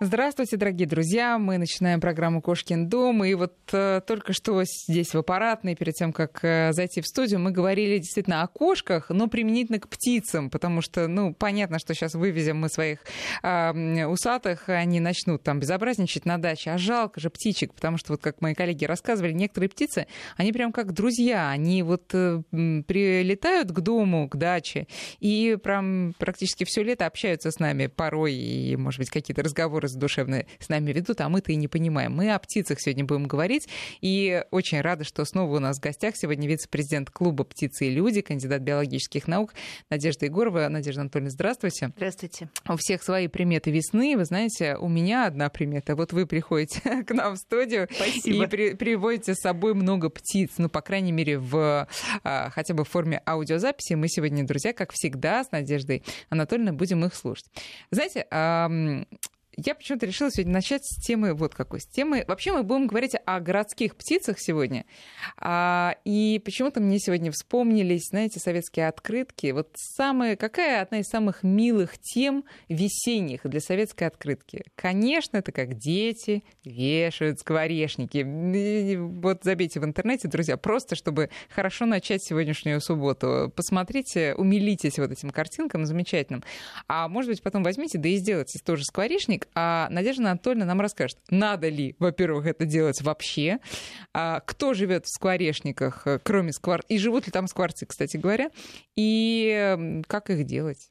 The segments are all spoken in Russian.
Здравствуйте, дорогие друзья. Мы начинаем программу «Кошкин дом». И вот э, только что здесь в аппаратной, перед тем, как э, зайти в студию, мы говорили действительно о кошках, но применительно к птицам, потому что, ну, понятно, что сейчас вывезем мы своих э, усатых, они начнут там безобразничать на даче. А жалко же птичек, потому что, вот как мои коллеги рассказывали, некоторые птицы, они прям как друзья. Они вот э, прилетают к дому, к даче, и прям практически все лето общаются с нами порой, и, может быть, какие-то разговоры образы душевные с нами ведут, а мы-то и не понимаем. Мы о птицах сегодня будем говорить, и очень рада, что снова у нас в гостях сегодня вице-президент клуба «Птицы и люди», кандидат биологических наук Надежда Егорова. Надежда Анатольевна, здравствуйте. Здравствуйте. У всех свои приметы весны. Вы знаете, у меня одна примета. Вот вы приходите к нам в студию Спасибо. и при, приводите с собой много птиц, ну, по крайней мере, в, а, хотя бы в форме аудиозаписи. Мы сегодня, друзья, как всегда, с Надеждой Анатольевной будем их слушать. Знаете, я почему-то решила сегодня начать с темы вот какой. С темы... Вообще мы будем говорить о городских птицах сегодня. А, и почему-то мне сегодня вспомнились, знаете, советские открытки. Вот самая... какая одна из самых милых тем весенних для советской открытки? Конечно, это как дети вешают скворечники. Вот забейте в интернете, друзья, просто чтобы хорошо начать сегодняшнюю субботу. Посмотрите, умилитесь вот этим картинкам замечательным. А может быть, потом возьмите, да и сделайте тоже скворечник, а Надежда Анатольевна нам расскажет, надо ли, во-первых, это делать вообще, а кто живет в скворечниках, э, кроме сквар... и живут ли там скворцы, кстати говоря, и как их делать?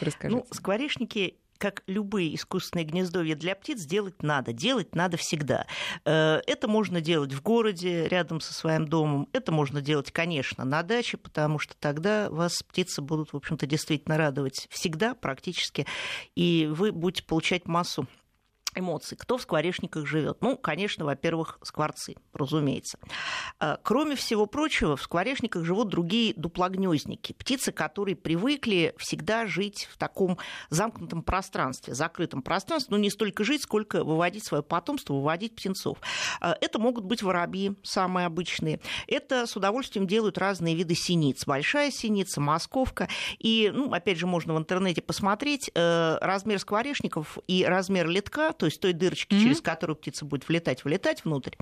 Расскажите. Ну, скворечники как любые искусственные гнездовья для птиц, делать надо. Делать надо всегда. Э, это можно делать в городе, рядом со своим домом. Это можно делать, конечно, на даче, потому что тогда вас птицы будут, в общем-то, действительно радовать всегда практически. И вы будете получать массу эмоций. Кто в скворечниках живет? Ну, конечно, во-первых, скворцы, разумеется. А, кроме всего прочего, в скворечниках живут другие дуплогнездники, птицы, которые привыкли всегда жить в таком замкнутом пространстве, закрытом пространстве, но ну, не столько жить, сколько выводить свое потомство, выводить птенцов. А, это могут быть воробьи, самые обычные. Это с удовольствием делают разные виды синиц. Большая синица, московка. И, ну, опять же, можно в интернете посмотреть э, размер скворечников и размер летка, то то есть той дырочки, mm-hmm. через которую птица будет влетать, вылетать внутрь,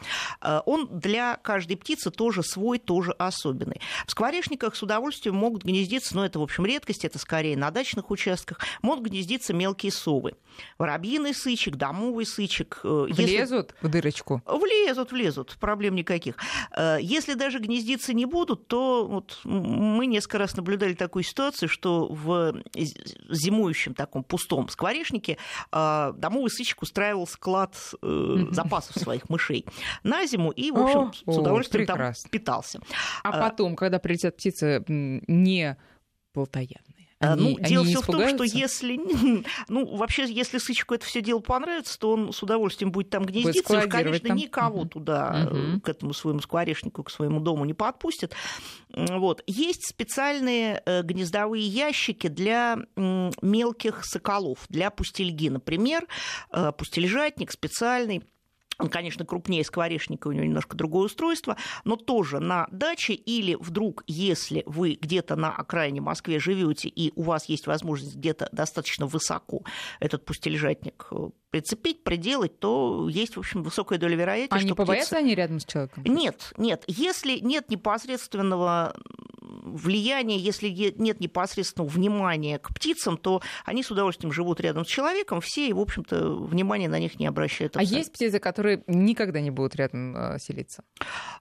э, он для каждой птицы тоже свой, тоже особенный. В скворечниках с удовольствием могут гнездиться, но это, в общем, редкость, это скорее на дачных участках, могут гнездиться мелкие совы. Воробьиный сычек, домовый сычек. Э, влезут Если... в дырочку? Влезут, влезут, проблем никаких. Э, если даже гнездиться не будут, то вот мы несколько раз наблюдали такую ситуацию, что в зимующем таком пустом скворечнике домовый сычек устраивал склад э, запасов своих мышей на зиму и, в общем, о, с удовольствием о, там питался. А, а потом, когда прилетят птицы не плотоядные? Они, ну, дело все в том, что если, ну, вообще, если сычку это все дело понравится, то он с удовольствием будет там гнездиться, будет и, конечно, там? никого угу. туда, угу. к этому своему скворечнику, к своему дому не подпустят. Вот. Есть специальные э, гнездовые ящики для мелких соколов, для пустельги, например, э, пустельжатник специальный, он, конечно, крупнее скворечника, у него немножко другое устройство, но тоже на даче или вдруг, если вы где-то на окраине Москвы живете и у вас есть возможность где-то достаточно высоко этот пустельжатник э, прицепить, приделать, то есть, в общем, высокая доля вероятности, а что не побоятся птица... они рядом с человеком? Нет, нет. Если нет непосредственного влияния, если нет непосредственного внимания к птицам, то они с удовольствием живут рядом с человеком, все, и, в общем-то, внимания на них не обращают. А абсолютно. А есть птицы, которые никогда не будут рядом э, селиться?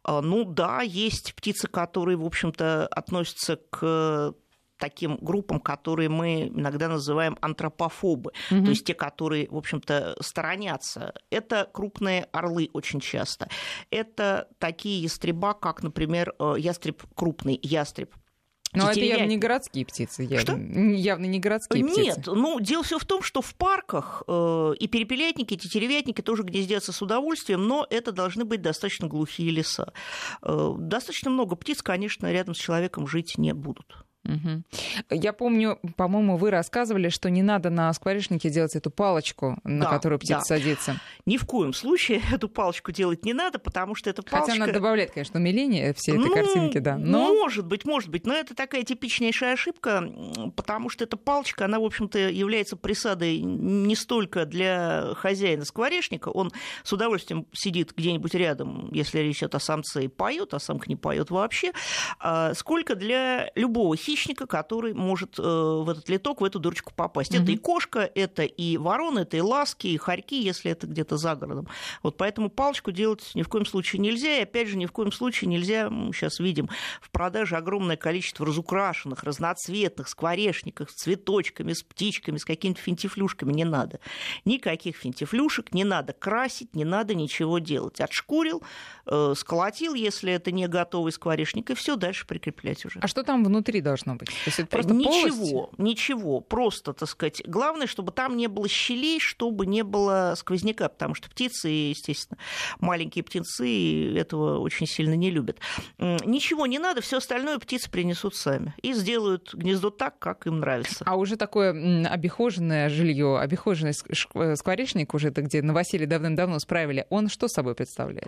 А, ну да, есть птицы, которые, в общем-то, относятся к таким группам, которые мы иногда называем антропофобы, угу. то есть те, которые, в общем-то, сторонятся. Это крупные орлы очень часто. Это такие ястреба, как, например, э, ястреб крупный, ястреб но это явно не городские птицы. Явно, что? явно не городские Нет, птицы. Нет, ну, дело все в том, что в парках э, и перепелятники, и тетеревятники тоже гнездятся с удовольствием, но это должны быть достаточно глухие леса. Э, достаточно много птиц, конечно, рядом с человеком жить не будут. Угу. Я помню, по-моему, вы рассказывали, что не надо на скворечнике делать эту палочку, на Да, которую птица да. садится. Ни в коем случае эту палочку делать не надо, потому что эта палочка... Хотя она добавляет, конечно, умиление всей этой Ну, картинки, да. Но Может быть, может быть. Но это такая типичнейшая ошибка, потому что эта палочка, она, в общем-то, является присадой не столько для хозяина скворечника, он с удовольствием сидит где-нибудь рядом, если речь идет о самце, и поет, а самка не поет вообще, а, сколько для любого хищника, который может э, в этот литок, в эту дырочку попасть. Это и кошка, это и ворона, это и ласки, и хорьки, если это где-то за городом. Вот поэтому палочку делать ни в коем случае нельзя. И опять же, ни в коем случае нельзя, мы сейчас видим в продаже огромное количество разукрашенных, разноцветных скворечников с цветочками, с птичками, с какими-то финтифлюшками. Не надо. Никаких финтифлюшек, не надо красить, не надо ничего делать. Отшкурил, сколотил, если это не готовый скворечник, и все дальше прикреплять уже. а что там внутри должно быть? То есть это просто ничего, полость? ничего, просто, так сказать, главное, чтобы там не было щелей, чтобы не было сквозняка, потому что птицы, естественно, маленькие птенцы этого очень сильно не любят. Ничего не надо, все остальное птицы принесут сами и сделают гнездо так, как им нравится. А уже такое обихоженное жилье, обихоженный э, скворечник, уже это где новоселье давным-давно справили, он что собой представляет?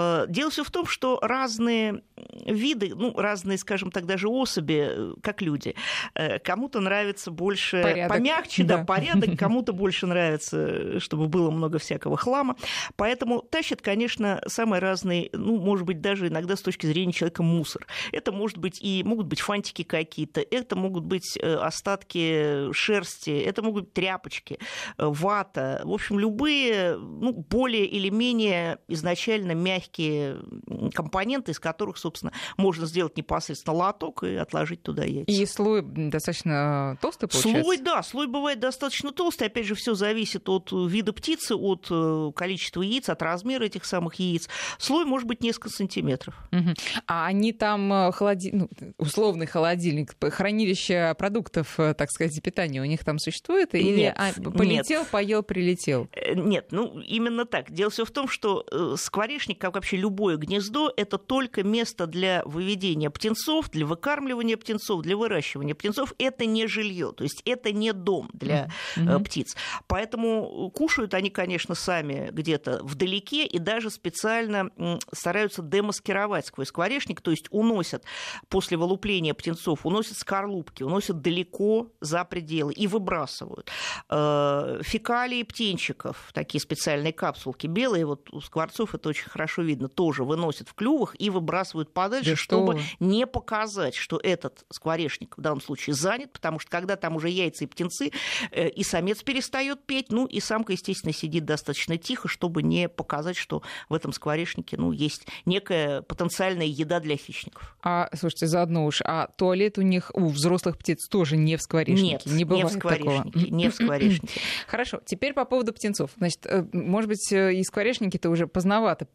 Э, Дело все в том, что разные виды, ну, разные, скажем так, даже особи, э, как люди, э, кому-то нравится больше Порядок, помягче, да. да. порядок, кому-то больше нравится, чтобы было много всякого хлама. Поэтому тащат, конечно, самые разные, ну, может быть, даже иногда с точки зрения человека мусор. Это может быть и могут быть фантики какие-то, это могут быть остатки шерсти, это могут быть тряпочки, вата, в общем, любые, ну, более или менее изначально мягкие м, компоненты, из которых, собственно, можно сделать непосредственно лоток и отложить туда яйца. И слой достаточно толстый получается? Слой, да, слой бывает достаточно толстый. Опять же, все зависит от э, вида птицы, от э, количества яиц, от размера этих самых яиц. Слой может быть несколько сантиметров. Мгм. А они там э, холоди... ну, условный холодильник, хранилище продуктов, э, так сказать, питания у них там существует? Или Нет, а, нет. полетел, поел, прилетел? Э, Нет, ну именно так. Дело все в том, что э, скворечник, как вообще любое гнездо, это только место для выведения птенцов, для выкармливания птенцов, для выращивания птенцов. Это не жилье, то есть это не дом для э, Мгм. птиц. Поэтому кушают они, конечно, сами где-то вдалеке и даже специально стараются демаскировать сквозь скворечник, то есть уносят после вылупления птенцов, уносят скорлупки, уносят далеко за пределы и выбрасывают. Э, Фекалии птенчиков, такие специальные капсулки белые, вот у скворцов это очень хорошо видно, тоже выносят в клювах и выбрасывают подальше, Да что чтобы вы. не показать, что этот скворечник в данном случае занят, потому что когда там уже яйца и птенцы, э, и самец перестает петь, ну и самка, естественно, сидит достаточно тихо, чтобы не показать, что в этом скворечнике ну, есть некая потенциальная еда для хищников. А, слушайте, заодно уж, а туалет у них, у взрослых птиц тоже не в скворечнике? Нет, не бывает в скворечнике, такого? не в скворечнике. Хорошо, теперь по поводу птенцов. Значит, э, может быть, э, и скворечники-то уже поздновато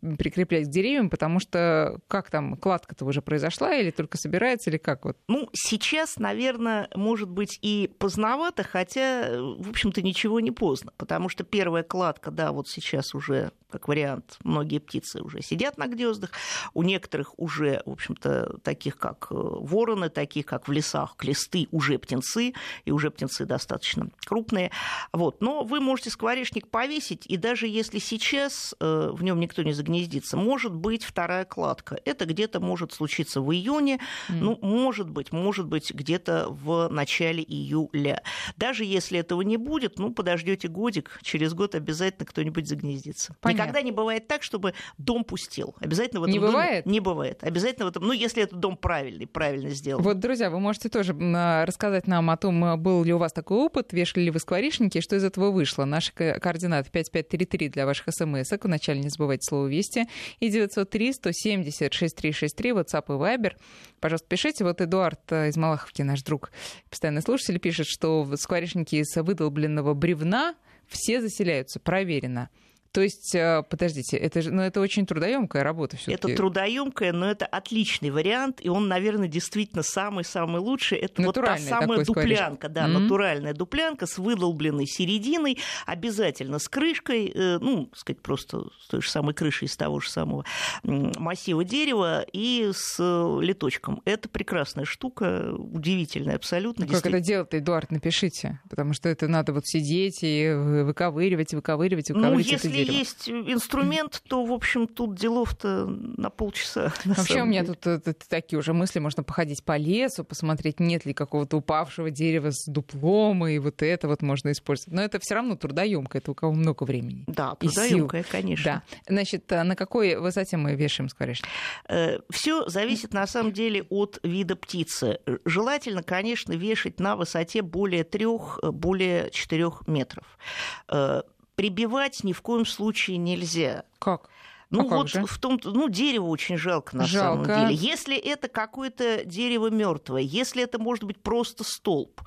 прикреплять к деревьям, потому что как там, кладка-то уже произошла или только собирается, или как вот? Ну, сейчас, наверное, может быть и поздновато, хотя, в общем-то, ничего не поздно, потому что первая кладка, да, вот сейчас уже, как вариант, многие птицы уже сидят на гнездах, у некоторых уже, в общем-то, таких как э, вороны, таких как в лесах клесты, уже птенцы, и уже птенцы достаточно крупные. Вот. Но вы можете скворечник повесить, и даже если сейчас э, в нем никто не загнездится, может быть вторая кладка. Это где-то может случиться в июне, ну, может быть, может быть, где-то в начале июля. Даже если этого не будет, ну, подождете годик, через год обязательно кто-нибудь загнездится. Понятно. Никогда не бывает так, чтобы дом пустел. Обязательно в этом Не доме- бывает? Не бывает. Обязательно в этом, ну, если этот дом правильный, правильно сделан. Вот, друзья, вы можете тоже а, рассказать нам о том, а, был ли у вас такой опыт, вешали ли вы скворечники, и что из этого вышло. Наши ко- координаты 5533 для ваших смс -ок. Вначале не забывайте слово «Вести». И 903 170 6363, WhatsApp и Viber. Пожалуйста, пишите. Вот Эдуард э, из Малаховки, наш друг, постоянный слушатель, пишет, что скворечники из выдолбленного бревна все заселяются. Проверено. То есть, э, подождите, это же, ну, это очень трудоемкая работа все Это трудоемкая, но это отличный вариант, и он, наверное, действительно самый-самый лучший. Это вот та самая дуплянка, да, mm-hmm. натуральная дуплянка с выдолбленной серединой, обязательно с крышкой, э, ну, сказать, просто с той же самой крышей из того же самого массива дерева и с э, литочком. Это прекрасная штука, удивительная абсолютно. Ну, как это делать, Эдуард, напишите, потому что это надо вот сидеть и выковыривать, выковыривать, выковыривать ну, если это дерево. есть инструмент, то, в общем, тут делов-то на полчаса. На Вообще у меня тут это, такие уже мысли, можно походить по лесу, посмотреть, нет ли какого-то упавшего дерева с дуплом, и вот это вот можно использовать. Но это все равно трудоемко, это у кого много времени. Да, трудоемкое, конечно. Да. Значит, а на какой высоте мы вешаем скворечник? Э, все зависит на самом деле от вида птицы. Желательно, конечно, вешать на высоте более трех, более четырех метров. Прибивать ни в коем случае нельзя. Как? Ну а вот же? в том, ну дерево очень жалко на жалко. самом деле. Если это какое-то дерево мертвое, если это может быть просто столб,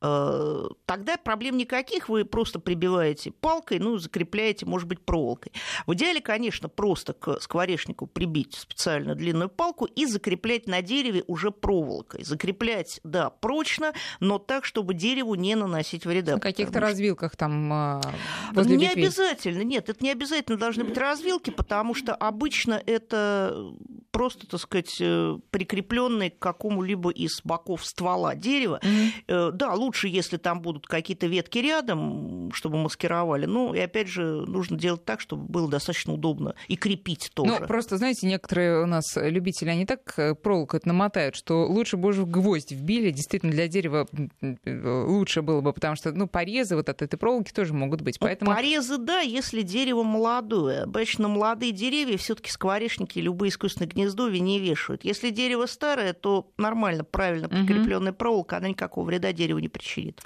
э, тогда проблем никаких. Вы просто прибиваете палкой, ну закрепляете, может быть, проволокой. В идеале, конечно, просто к скворечнику прибить специально длинную палку и закреплять на дереве уже проволокой. Закреплять, да, прочно, но так, чтобы дереву не наносить вреда. На каких-то что... развилках там э, возле Не ветвей. обязательно, нет, это не обязательно должны быть развилки, потому потому что обычно это просто, так сказать, э, прикрепленный к какому-либо из боков ствола дерева. Mm-hmm. Да, лучше, если там будут какие-то ветки рядом, чтобы маскировали. Ну, и опять же, нужно делать так, чтобы было достаточно удобно и крепить тоже. Ну, просто, знаете, некоторые у нас любители, они так э, проволоку это намотают, что лучше бы уже гвоздь вбили. Действительно, для дерева лучше было бы, потому что, ну, порезы вот от этой проволоки тоже могут быть. Ну, Поэтому... Порезы, да, если дерево молодое. Обычно молодые деревья все-таки скворечники, любые искусственные гнездовья не вешают. Если дерево старое, то нормально, правильно прикрепленная угу. проволока, она никакого вреда дереву не причинит.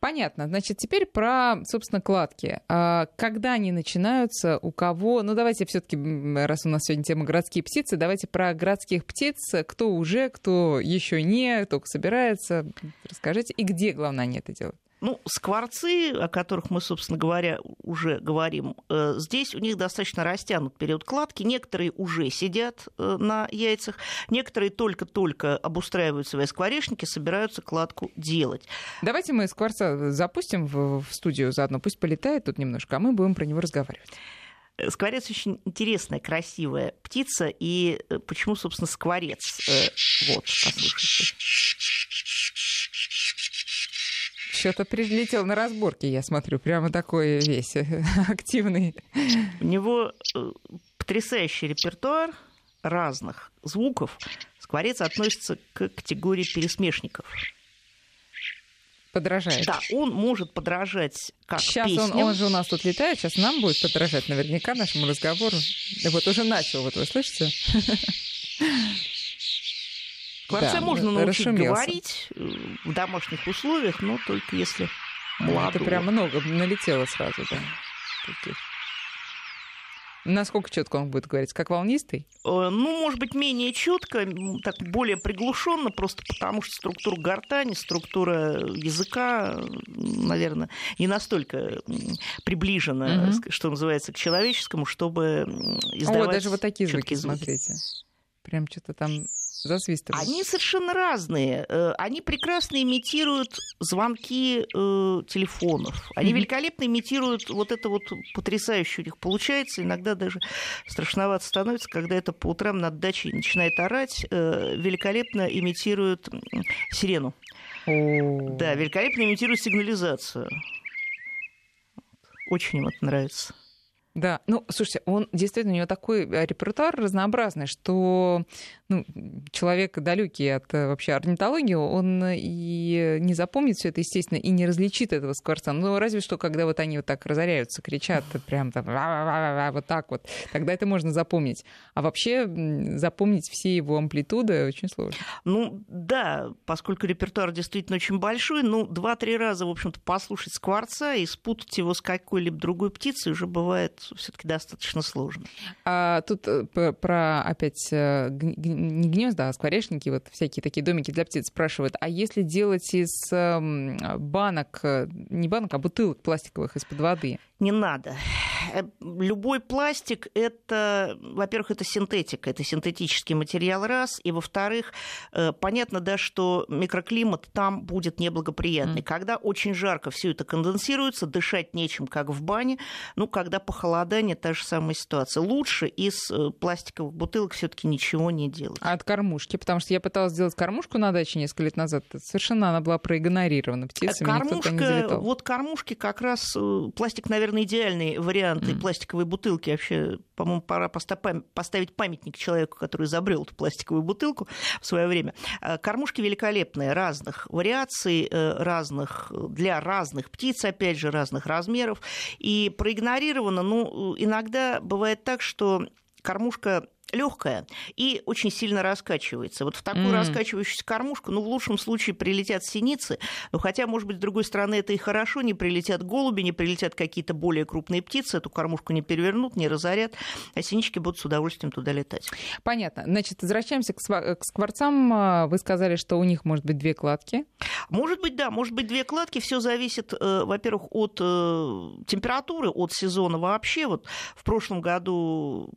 Понятно. Значит, теперь про, собственно, кладки. А когда они начинаются, у кого... Ну, давайте все таки раз у нас сегодня тема городские птицы, давайте про городских птиц. Кто уже, кто еще не, только собирается. Расскажите. И где, главное, они это делают? Ну, скворцы, о которых мы, собственно говоря, уже говорим, э, здесь у них достаточно растянут период кладки. Некоторые уже сидят э, на яйцах, некоторые только-только обустраивают свои скворечники, собираются кладку делать. Давайте мы скворца запустим в студию заодно, пусть полетает тут немножко, а мы будем про него разговаривать. Э, скворец очень интересная, красивая птица. И почему, собственно, скворец? Вот, послушайте. Что-то прилетел на разборке, я смотрю, прямо такой весь активный. У него э, потрясающий репертуар разных звуков. Скворец относится к категории пересмешников. Подражает. Да, он может подражать как Сейчас песням. он, он же у нас тут летает, сейчас нам будет подражать наверняка нашему разговору. Вот уже начал, вот вы слышите? Скворца да, можно научить расшумелся. говорить э, в домашних условиях, но только если молодого. Это прям много налетело сразу, да. Таких. Насколько четко он будет говорить? Как волнистый? Э, ну, может быть, менее четко, так более приглушенно, просто потому что структура гортани, структура языка, наверное, не настолько приближена, угу. что называется, к человеческому, чтобы издавать. О, даже вот такие звуки, звуки, смотрите. Прям что-то там засвистывают? Они совершенно разные. Э, они прекрасно имитируют звонки э, телефонов. Они mm-hmm. великолепно имитируют вот это вот потрясающе у них получается. Иногда даже страшновато становится, когда это по утрам над дачей начинает орать. Э, великолепно имитируют сирену. Oh. Да, великолепно имитируют сигнализацию. Очень им это нравится. Да, ну, слушайте, он действительно, у него такой э, репертуар разнообразный, что ну, человек далекий от э, вообще орнитологии, он и не запомнит все это, естественно, и не различит этого скворца. Ну, разве что, когда вот они вот так разоряются, кричат прям там вот так вот, тогда это можно запомнить. А вообще запомнить все его амплитуды очень сложно. Ну, да, поскольку репертуар действительно очень большой, ну, два-три раза, в общем-то, послушать скворца и спутать его с какой-либо другой птицей уже бывает все-таки достаточно сложно. А тут э, про опять э, не гнезда, а скворечники, вот всякие такие домики для птиц спрашивают, а если делать из эм, банок, э, не банок, а бутылок пластиковых из-под воды? Не надо. Любой пластик это, во-первых, это синтетика, это синтетический материал раз, и во-вторых, э, понятно, да, что микроклимат там будет неблагоприятный. Mm. Когда очень жарко все это конденсируется, дышать нечем, как в бане. Ну, когда похолодание, та же самая ситуация. Лучше из э, пластиковых бутылок все-таки ничего не делать. А от кормушки, потому что я пыталась сделать кормушку на даче несколько лет назад, совершенно она была проигнорирована птицами, Кормушка, не вот кормушки как раз пластик, наверное, идеальный вариант, mm. и пластиковые бутылки вообще, по-моему, пора поставить памятник человеку, который изобрел эту пластиковую бутылку в свое время. А, кормушки великолепные, разных вариаций, э, разных для разных птиц, опять же, разных размеров. И проигнорировано, ну, иногда бывает так, что кормушка легкая и очень сильно раскачивается. Вот в такую mm. раскачивающуюся кормушку, ну, в лучшем случае прилетят синицы, но хотя, может быть, с другой стороны, это и хорошо, не прилетят голуби, не прилетят какие-то более крупные птицы, эту кормушку не перевернут, не разорят, а синички будут с удовольствием туда летать. Понятно. Значит, возвращаемся к скворцам. А, вы сказали, что у них может быть две кладки. Может быть, да, может быть, две кладки. Все зависит, э, во-первых, от э, температуры, от сезона вообще. Вот в прошлом году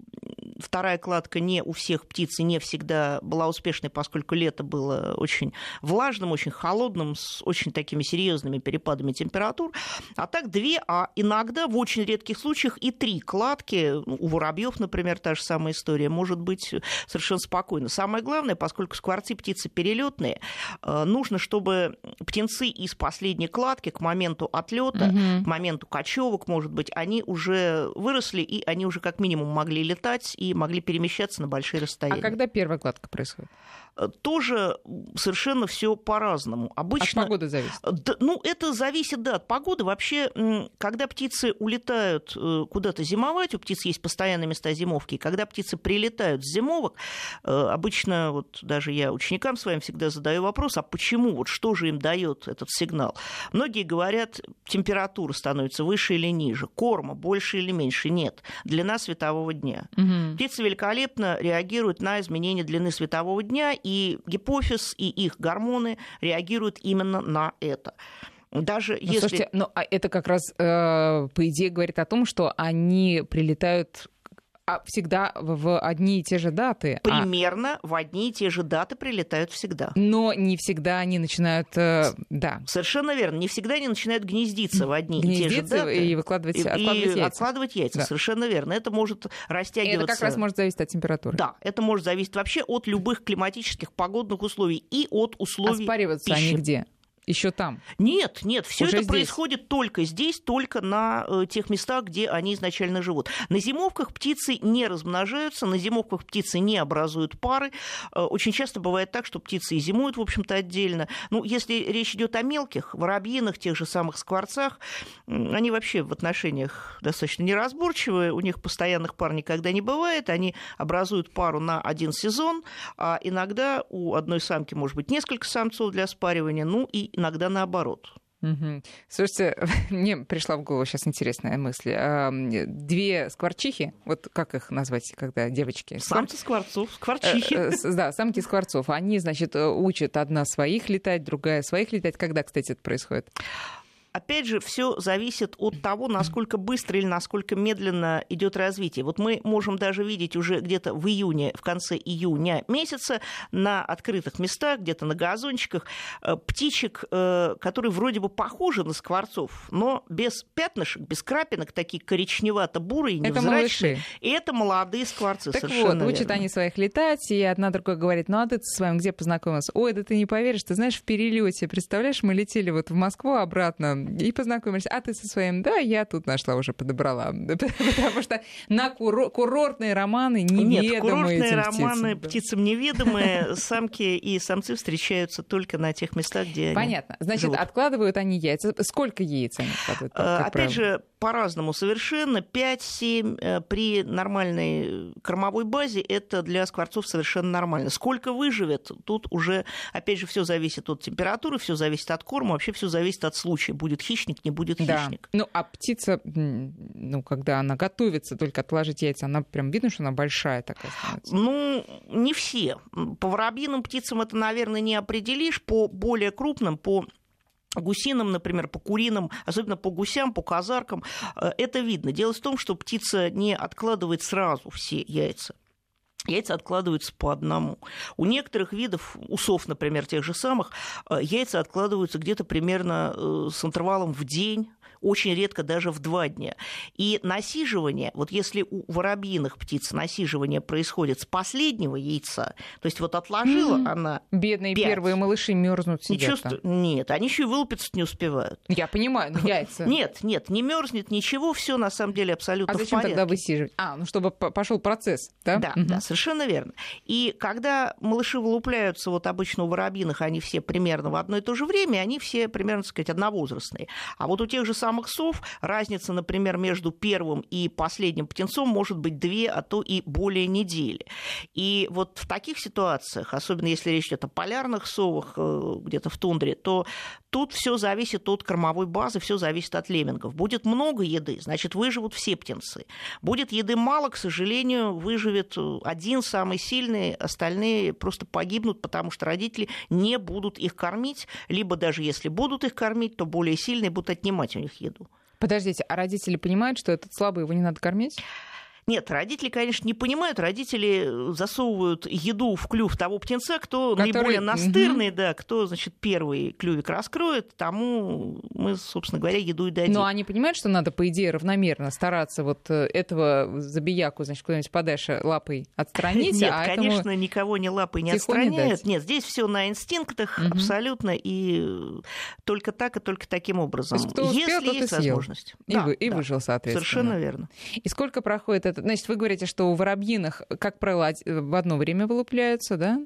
вторая кладка не у всех птиц и не всегда была успешной, поскольку лето было очень влажным, очень холодным, с очень такими серьезными перепадами температур. А так две, а иногда в очень редких случаях и три кладки. У воробьев, например, та же самая история, может быть совершенно спокойно. Самое главное, поскольку скворцы птицы перелетные, э, нужно, чтобы птенцы из последней кладки к моменту отлета, угу. к моменту кочевок, может быть, они уже выросли и они уже как минимум могли летать и могли перемещаться на большие расстояния. А когда первая кладка происходит? Э, тоже совершенно все по-разному. Обычно, от погоды зависит? Да, ну, это зависит, да, от погоды. Вообще, когда птицы улетают э, куда-то зимовать, у птиц есть постоянные места зимовки, и когда птицы прилетают с зимовок, э, обычно, вот даже я ученикам своим всегда задаю вопрос, а почему, вот что же им дает этот сигнал? Многие говорят, температура становится выше или ниже, корма больше или меньше. Нет, длина светового дня. Угу. Птицы великолепно реагируют на изменение длины светового дня, и гипофиз, и их гормоны реагируют именно на это. Даже ну, если... Слушайте, ну, а это как раз, э, по идее, говорит о том, что они прилетают а всегда в одни и те же даты. А Примерно а... в одни и те же даты прилетают всегда. Но не всегда они начинают, э, да. Совершенно верно. Не всегда они начинают гнездиться в одни гнездиться и те же даты. и выкладывать, и, откладывать и яйца. откладывать яйца. Да. Совершенно верно. Это может растягиваться. И это как раз может зависеть от температуры. Да, это может зависеть вообще от любых климатических погодных условий и от условий Оспариваться пищи. они где? Еще там? Нет, нет, все это здесь. происходит только здесь, только на э, тех местах, где они изначально живут. На зимовках птицы не размножаются, на зимовках птицы не образуют пары. Э, очень часто бывает так, что птицы и зимуют, в общем-то, отдельно. Ну, если речь идет о мелких, воробьинах, тех же самых скворцах, они вообще в отношениях достаточно неразборчивые, у них постоянных пар никогда не бывает, они образуют пару на один сезон, а иногда у одной самки может быть несколько самцов для спаривания, ну и иногда наоборот. Угу. Слушайте, мне пришла в голову сейчас интересная мысль. Две скворчихи, вот как их назвать, когда девочки? Самки скворцов, скворчихи. Э, э, да, самки скворцов. Они, значит, э, учат одна своих летать, другая своих летать. Когда, кстати, это происходит? Опять же, все зависит от того, насколько быстро или насколько медленно идет развитие. Вот мы можем даже видеть уже где-то в июне, в конце июня месяца на открытых местах, где-то на газончиках, э, птичек, э, которые вроде бы похожи на скворцов, но без пятнышек, без крапинок, такие коричневато-бурые, невзрачные. И это молодые скворцы. Так вот, учат они своих летать, и одна другая говорит, ну а ты с вами где познакомился? Ой, да ты не поверишь, ты знаешь, в перелете, представляешь, мы летели вот в Москву обратно, и познакомились. А ты со своим, да, я тут нашла, уже подобрала. Потому что на курортные романы неведомые Нет, курортные романы птицам, птицам неведомые, самки и самцы встречаются только на тех местах, где Понятно. Значит, живут. откладывают они яйца. Сколько яиц они откладывают? Опять правило? же, по-разному совершенно. 5-7 э, при нормальной кормовой базе это для скворцов совершенно нормально. Сколько выживет, тут уже, опять же, все зависит от температуры, все зависит от корма, вообще все зависит от случая. Будет хищник, не будет хищник. Да. Ну, а птица, ну, когда она готовится только отложить яйца, она прям видно, что она большая такая становится? Ну, не все. По воробьиным птицам это, наверное, не определишь. По более крупным, по гусиным, например, по куриным, особенно по гусям, по казаркам, э, это видно. Дело в том, что птица не откладывает сразу все яйца. Яйца откладываются по одному. У некоторых видов, усов, например, тех же самых, э, яйца откладываются где-то примерно э, с интервалом в день, очень редко даже в два дня. И насиживание, вот если у воробьиных птиц насиживание происходит с последнего яйца, то есть вот отложила mm-hmm. она Бедные 5, первые малыши мерзнут сидят чувств... Нет, они еще и вылупиться не успевают. Я понимаю, но яйца. Нет, нет, не мерзнет ничего, все на самом деле абсолютно а зачем тогда высиживать? А, ну чтобы пошел процесс, да? Да, угу. да, совершенно верно. И когда малыши вылупляются, вот обычно у воробьиных, они все примерно в одно и то же время, они все примерно, так сказать, одновозрастные. А вот у тех же самых самых сов разница, например, между первым и последним птенцом может быть две, а то и более недели. И вот в таких ситуациях, особенно если речь идет о полярных совах э, где-то в тундре, то тут все зависит от кормовой базы, все зависит от леммингов. Будет много еды, значит, выживут все птенцы. Будет еды мало, к сожалению, выживет один самый сильный, остальные просто погибнут, потому что родители не будут их кормить, либо даже если будут их кормить, то более сильные будут отнимать у них еду. Подождите, а родители понимают, что этот слабый его не надо кормить? Нет, родители, конечно, не понимают. Родители засовывают еду в клюв того птенца, кто Который... наиболее настырный, угу. да, кто, значит, первый клювик раскроет, тому мы, собственно говоря, еду и дадим. Но они понимают, что надо, по идее, равномерно стараться вот э, этого забияку, значит, куда-нибудь подальше лапой отстранить, Нет, а конечно, этому... никого не лапой не отстраняют. Не Нет, здесь все на инстинктах угу. абсолютно, и только так и только таким образом. То есть, кто успел, Если есть съел. возможность. И, да, вы, и да. выжил, соответственно. Совершенно верно. И сколько проходит это? Значит, вы говорите, что у воробьиных, как правило, в одно время вылупляются, да?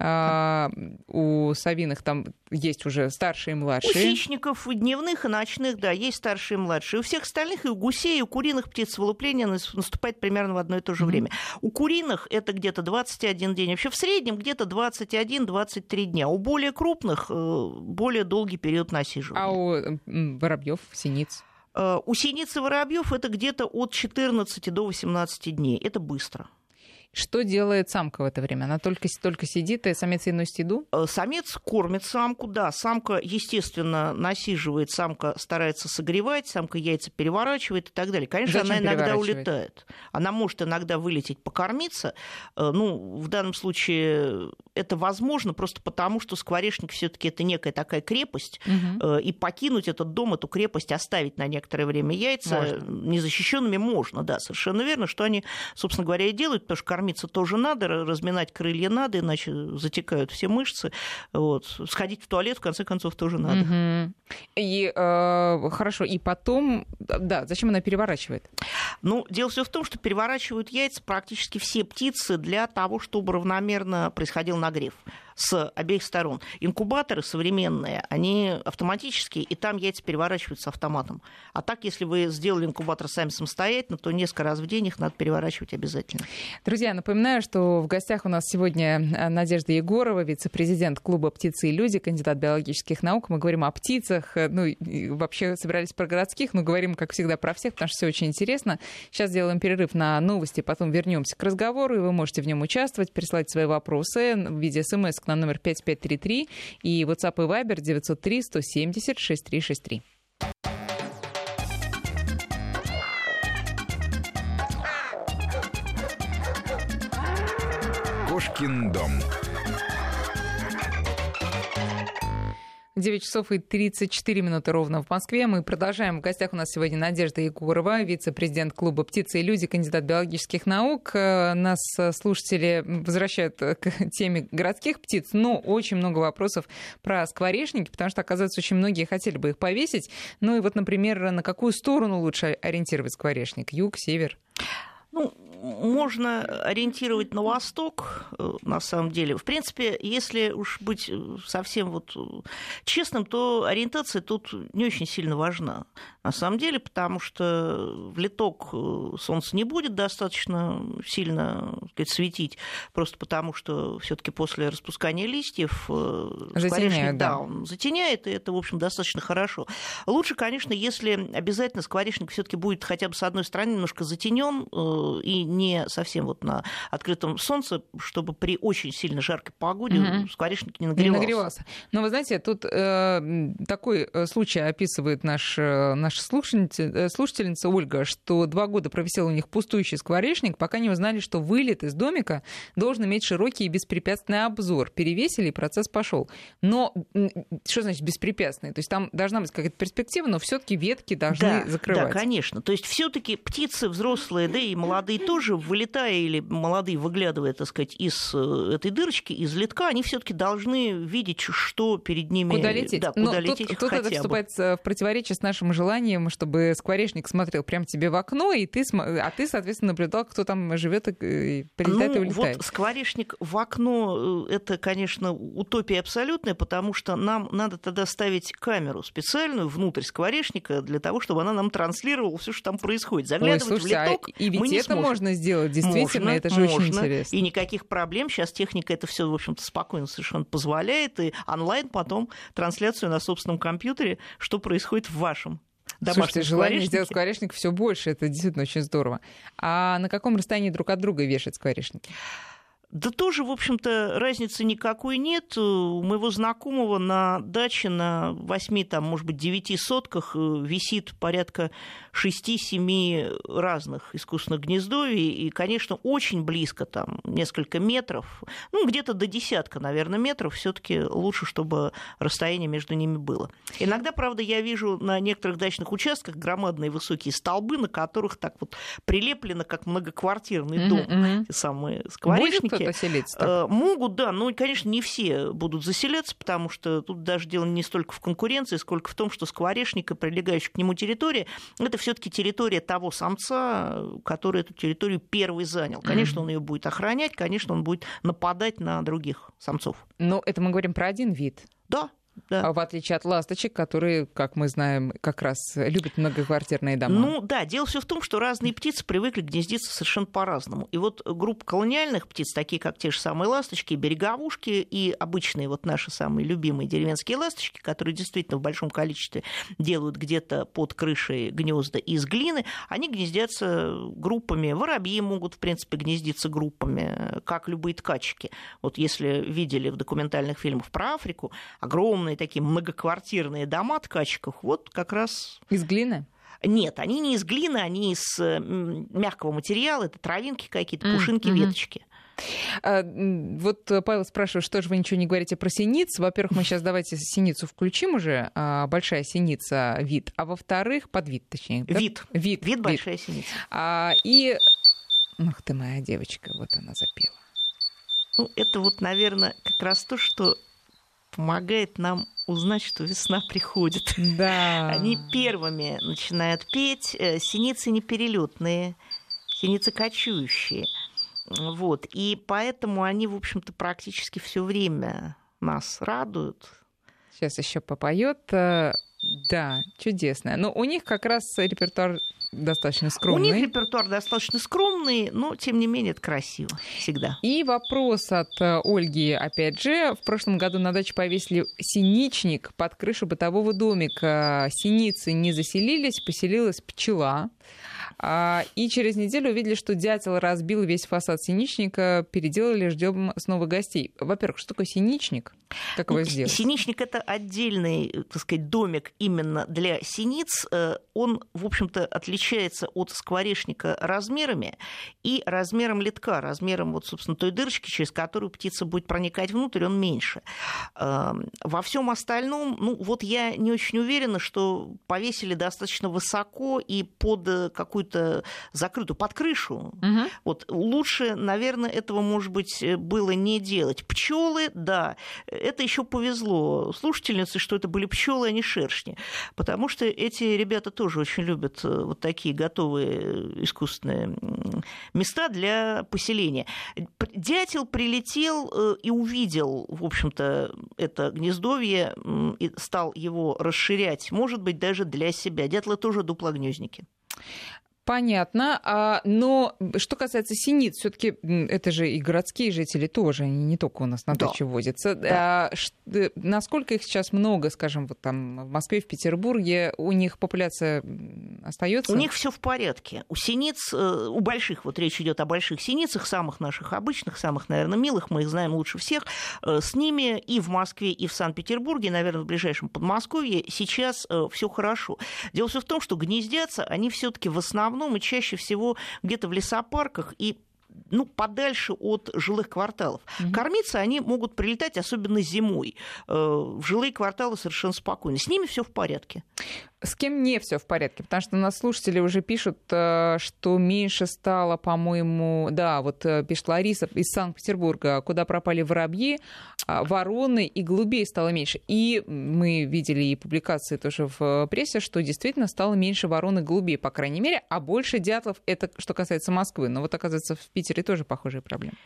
А у совиных там есть уже старшие и младшие. У хищников дневных и ночных, да, есть старшие и младшие. У всех остальных, и у гусей, и у куриных птиц вылупление наступает примерно в одно и то же mm-hmm. время. У куриных это где-то 21 день. Вообще в среднем где-то 21-23 дня. У более крупных э, более долгий период насиживания. А у воробьев, синиц? Э, у синицы воробьев это где-то от 14 до 18 дней. Это быстро. Что делает самка в это время? Она только, только сидит, и самец ей носит еду? Э, самец кормит самку, да. Самка, естественно, насиживает, самка старается согревать, самка яйца переворачивает и так далее. Конечно, Зачем она иногда улетает. Она может иногда вылететь покормиться. Э, ну, в данном случае это возможно просто потому, что скворечник все таки это некая такая крепость, угу. и покинуть этот дом, эту крепость, оставить на некоторое время яйца можно. незащищенными можно, да, совершенно верно, что они, собственно говоря, и делают, потому что кормиться тоже надо, разминать крылья надо, иначе затекают все мышцы. Вот. Сходить в туалет, в конце концов, тоже надо. Угу. И э, хорошо, и потом, да, зачем она переворачивает? Ну, дело все в том, что переворачивают яйца практически все птицы для того, чтобы равномерно происходил нагрев с обеих сторон. Инкубаторы современные, они автоматические, и там яйца переворачиваются автоматом. А так, если вы сделали инкубатор сами самостоятельно, то несколько раз в день их надо переворачивать обязательно. Друзья, напоминаю, что в гостях у нас сегодня э, Надежда Егорова, вице-президент клуба «Птицы и люди», кандидат биологических наук. Мы говорим о птицах, э, ну, вообще собирались про городских, но говорим, как всегда, про всех, потому что все очень интересно. Сейчас сделаем перерыв на новости, потом вернемся к разговору, и вы можете в нем участвовать, присылать свои вопросы в виде смс на номер 5533 и WhatsApp и Viber 903 170 6363. Кошкин дом. 9 часов и 34 минуты ровно в Москве. Мы продолжаем. В гостях у нас сегодня Надежда Егорова, вице-президент клуба «Птицы и люди», кандидат биологических наук. Э, нас э, слушатели возвращают к теме городских птиц, но очень много вопросов про скворечники, потому что, оказывается, очень многие хотели бы их повесить. Ну и вот, например, на какую сторону лучше ориентировать скворечник? Юг, север? Ну, можно ориентировать на восток, э, на самом деле. В принципе, если уж быть э, совсем вот э, честным, то ориентация тут не очень сильно важна. На самом деле, потому что в литок солнце не будет достаточно сильно сказать, светить, просто потому что все таки после распускания листьев скворечник да. да, он затеняет, и это, в общем, достаточно хорошо. Лучше, конечно, если обязательно скворечник все таки будет хотя бы с одной стороны немножко затенен и не совсем вот на открытом солнце, чтобы при очень сильно жаркой погоде угу. скворечник не нагревался. Не нагревался. Но вы знаете, тут э, такой э, случай описывает наш, э, наша слушательница, слушательница Ольга, что два года провисел у них пустующий скворечник, пока не узнали, что вылет из домика должен иметь широкий и беспрепятственный обзор. Перевесили, и процесс пошел. Но что значит беспрепятственный? То есть там должна быть какая-то перспектива, но все-таки ветки должны да, закрывать. Да, конечно. То есть все-таки птицы взрослые, да и молодые тоже, вылетая или молодые выглядывая, так сказать, из э, этой дырочки, из литка, они все-таки должны видеть, что перед ними. Куда лететь? Да, куда Но лететь. Тут, тут это вступает в противоречие с нашим желанием, чтобы скворечник смотрел прямо тебе в окно, и ты, а ты, соответственно, наблюдал, кто там живет и прилетает ну, и улетает. Вот скворечник в окно э, это, конечно, утопия абсолютная, потому что нам надо тогда ставить камеру специальную внутрь скворечника для того, чтобы она нам транслировала все, что там происходит. Заглядывать Ой, слушайте, в а литок а и ведь мы не это сможем. можно сделать, действительно, можно, это же можно, очень интересно. И никаких проблем. Сейчас техника это все, в общем-то, спокойно совершенно позволяет. И онлайн потом трансляцию на собственном компьютере, что происходит в вашем Слушайте, желание сделать скворечник все больше, это действительно очень здорово. А на каком расстоянии друг от друга вешать скворечники? Да тоже, в общем-то, разницы никакой нет. У моего знакомого на даче на 8, там, может быть, 9 сотках э, висит порядка 6-7 разных искусственных гнездовий. И, конечно, очень близко, там, несколько метров, ну, где-то до десятка, наверное, метров, все таки лучше, чтобы расстояние между ними было. Иногда, правда, я вижу на некоторых дачных участках громадные высокие столбы, на которых так вот прилеплено, как многоквартирный дом, mm-hmm. те самые скворечники кто-то селиться? Так? Э, могут, да, но, конечно, не все будут заселяться, потому что тут даже дело не столько в конкуренции, сколько в том, что скворечник и прилегающая к нему территория – это все таки территория того самца, который эту территорию первый занял. Конечно, он ее будет охранять, конечно, он будет нападать на других самцов. Но это мы говорим про один вид. Да, да. А в отличие от ласточек, которые, как мы знаем, как раз любят многоквартирные дома. Ну да, дело все в том, что разные птицы привыкли гнездиться совершенно по-разному. И вот группа колониальных птиц, такие как те же самые ласточки, береговушки и обычные вот наши самые любимые деревенские ласточки, которые действительно в большом количестве делают где-то под крышей гнезда из глины, они гнездятся группами. Воробьи могут, в принципе, гнездиться группами, как любые ткачики. Вот если видели в документальных фильмах про Африку, огромные огромные такие многоквартирные дома ткачков, вот как раз... Из глины? Нет, они не из глины, они из мягкого материала, это травинки какие-то, пушинки, mm-hmm. веточки. А, вот Павел спрашивает, что же вы ничего не говорите про синиц. Во-первых, мы сейчас давайте синицу включим уже, а, большая синица вид, а во-вторых, подвид, точнее. Да? Вид. Вид. Вид большая синица. А, и, ах ты моя девочка, вот она запела. Ну, это вот, наверное, как раз то, что помогает нам узнать, что весна приходит. Да. Они первыми начинают петь. Э, синицы неперелетные, синицы кочующие. Вот. И поэтому они, в общем-то, практически все время нас радуют. Сейчас еще попоет. Э, да, чудесно. Но у них как раз репертуар достаточно скромный. У них репертуар достаточно скромный, но тем не менее это красиво всегда. И вопрос от э, Ольги, опять же. В прошлом году на даче повесили синичник под крышу бытового домика. Синицы не заселились, поселилась пчела. А, и через неделю увидели, что дятел разбил весь фасад синичника, переделали, ждем снова гостей. Во-первых, что такое синичник? Как его ну, сделать? Синичник это отдельный, так сказать, домик именно для синиц. Э, он, в общем-то, отличается от скворечника размерами и размером литка, размером, вот, собственно, той дырочки, через которую птица будет проникать внутрь, он меньше. Эм, во всем остальном, ну, вот я не очень уверена, что повесили достаточно высоко и под какую-то закрытую, под крышу. Угу. Вот лучше, наверное, этого, может быть, было не делать. Пчелы, да, это еще повезло слушательнице, что это были пчелы, а не шершни. Потому что эти ребята тоже очень любят э, вот такие готовые э, искусственные места для поселения. Дятел прилетел э, и увидел, в общем-то, это гнездовье и стал его расширять, может быть, даже для себя. Дятлы тоже дуплогнездники. Понятно. А, но что касается синиц, все-таки это же и городские жители тоже, они не только у нас на даче да. возятся. Да. Ш, насколько их сейчас много, скажем, вот там в Москве, в Петербурге, у них популяция остается? У них все в порядке. У синиц, э, у больших, вот речь идет о больших синицах, самых наших обычных, самых, наверное, милых, мы их знаем лучше всех. Э, с ними и в Москве, и в Санкт-Петербурге, наверное, в ближайшем Подмосковье сейчас э, все хорошо. Дело все в том, что гнездятся они все-таки в основном основном и чаще всего где-то в лесопарках и ну, подальше от жилых кварталов. Угу. Кормиться они могут прилетать, особенно зимой. Э, в жилые кварталы совершенно спокойно. С ними все в порядке. С кем не все в порядке? Потому что у нас слушатели уже пишут, э, что меньше стало, по-моему, да, вот э, пишет Лариса из Санкт-Петербурга, куда пропали воробьи, а вороны и голубей стало меньше. И мы видели и публикации тоже в прессе, что действительно стало меньше ворон и голубей, по крайней мере, а больше дятлов, это что касается Москвы. Но вот, оказывается, в Питере тоже похожие проблемы.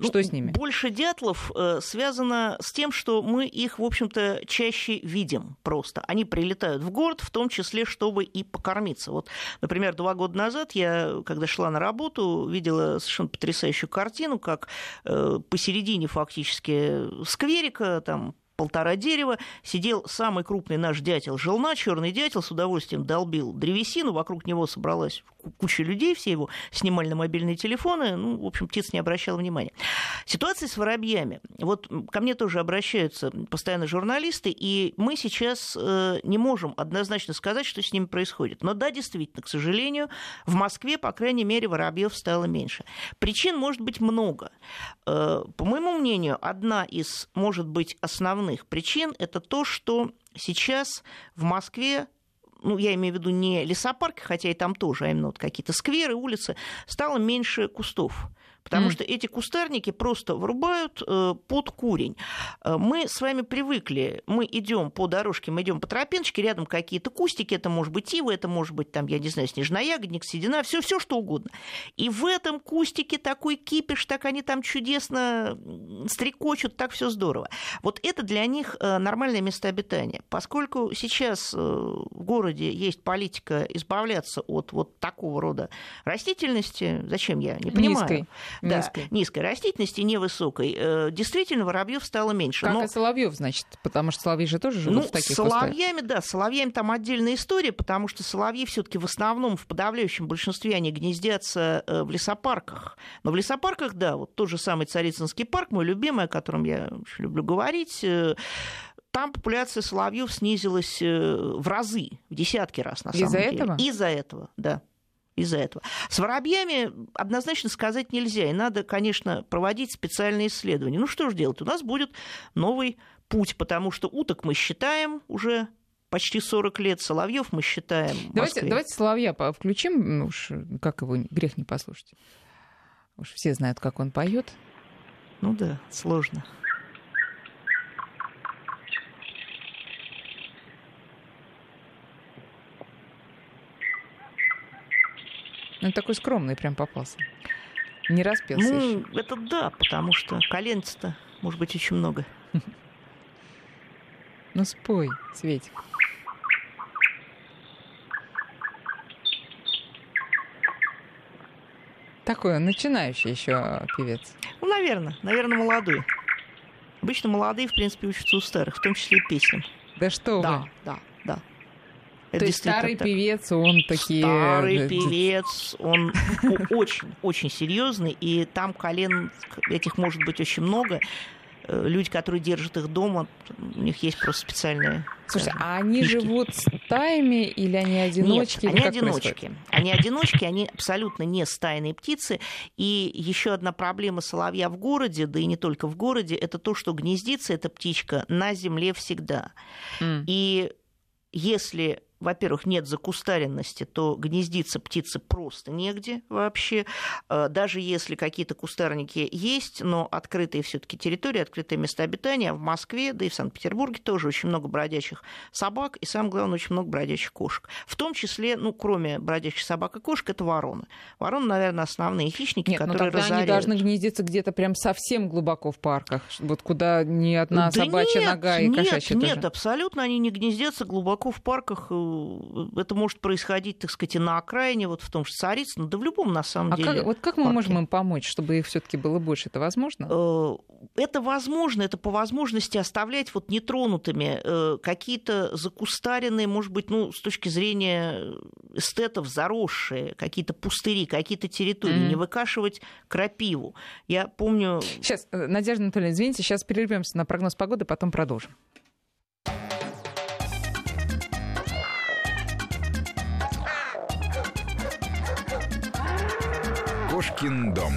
Ну, что с ними? Больше дятлов э, связано с тем, что мы их, в общем-то, чаще видим просто. Они прилетают в город, в том числе, чтобы и покормиться. Вот, например, два года назад я, когда шла на работу, видела совершенно потрясающую картину, как э, посередине фактически скверика, там полтора дерева, сидел самый крупный наш дятел желна, черный дятел, с удовольствием долбил древесину, вокруг него собралась куча людей, все его снимали на мобильные телефоны, ну, в общем, птица не обращала внимания. Ситуация с воробьями. Вот ко мне тоже обращаются постоянно журналисты, и мы сейчас э, не можем однозначно сказать, что с ними происходит. Но да, действительно, к сожалению, в Москве, по крайней мере, воробьев стало меньше. Причин может быть много. Э, по моему мнению, одна из, может быть, основных основных причин это то, что сейчас в Москве ну, я имею в виду не лесопарки, хотя и там тоже, а именно вот какие-то скверы, улицы, стало меньше кустов потому mm. что эти кустарники просто вырубают э, под курень. Э, мы с вами привыкли, мы идем по дорожке, мы идем по тропиночке, рядом какие-то кустики, это может быть ива, это может быть там, я не знаю, снежноягодник, седина, все, все что угодно. И в этом кустике такой кипиш, так они там чудесно стрекочут, так все здорово. Вот это для них э, нормальное место обитания. Поскольку сейчас в городе есть политика избавляться от вот такого рода растительности, зачем я не понимаю. Низкой да, низкой. низкой растительности, невысокой. Э, действительно, воробьев стало меньше. Как Но... и соловьев, значит, потому что соловьи же тоже живут ну, в таких соловьями, кустах. да, соловьями там отдельная история, потому что соловьи все-таки в основном, в подавляющем большинстве, они гнездятся э, в лесопарках. Но в лесопарках, да, вот тот же самый Царицынский парк, мой любимый, о котором я люблю говорить, э, там популяция соловьев снизилась в разы, в десятки раз на самом Из-за деле. этого? Из-за этого, да из-за этого. С воробьями однозначно сказать нельзя, и надо, конечно, проводить специальные исследования. Ну что же делать? У нас будет новый путь, потому что уток мы считаем уже почти 40 лет, соловьев мы считаем. Давайте, давайте соловья включим, ну уж как его грех не послушать. Уж все знают, как он поет. Ну да, сложно. Ну, такой скромный прям попался. Не распелся Ну, еще. это да, потому что коленца-то, может быть, очень много. Ну, спой, Светик. Такой он начинающий еще певец. Ну, наверное, наверное, молодой. Обычно молодые, в принципе, учатся у старых, в том числе и песням. Да что да, вы. Да, да, это То есть старый так. певец, он такие... Старый певец, он очень-очень серьезный, и там колен этих может быть очень много. Э, люди, которые держат их дома, у них есть просто специальные. Слушай, а они книжки. живут стаями или они одиночки? Нет, они одиночки. Происходит? Они одиночки, они абсолютно не стайные птицы. И еще одна проблема соловья в городе, да и не только в городе, это то, что гнездится эта птичка на земле всегда. Mm. И если во-первых, нет закустаренности, то гнездиться птице просто негде вообще. Э, даже если какие-то кустарники есть, но открытые все таки территории, открытые места обитания, в Москве, да и в Санкт-Петербурге тоже очень много бродячих собак, и самое главное, очень много бродячих кошек. В том числе, ну, кроме бродячих собак и кошек, это вороны. Вороны, наверное, основные хищники, Нет, которые но тогда разоряют. они должны гнездиться где-то прям совсем глубоко в парках, вот куда ни одна да собачья нет, нога и нет, кошачья Нет, тоже. абсолютно они не гнездятся глубоко в парках. Это может происходить, так сказать, и на окраине, вот в том же Царицыно, да в любом, на самом а деле. Как, вот как мы парке. можем им помочь, чтобы их все таки было больше? Это возможно? Э, это возможно, это по возможности оставлять вот нетронутыми э, какие-то закустаренные, может быть, ну, с точки зрения эстетов, заросшие, какие-то пустыри, какие-то территории, mm-hmm. не выкашивать крапиву. Я помню... Сейчас, Надежда Анатольевна, извините, сейчас прервемся на прогноз погоды, потом продолжим. Кошкин дом.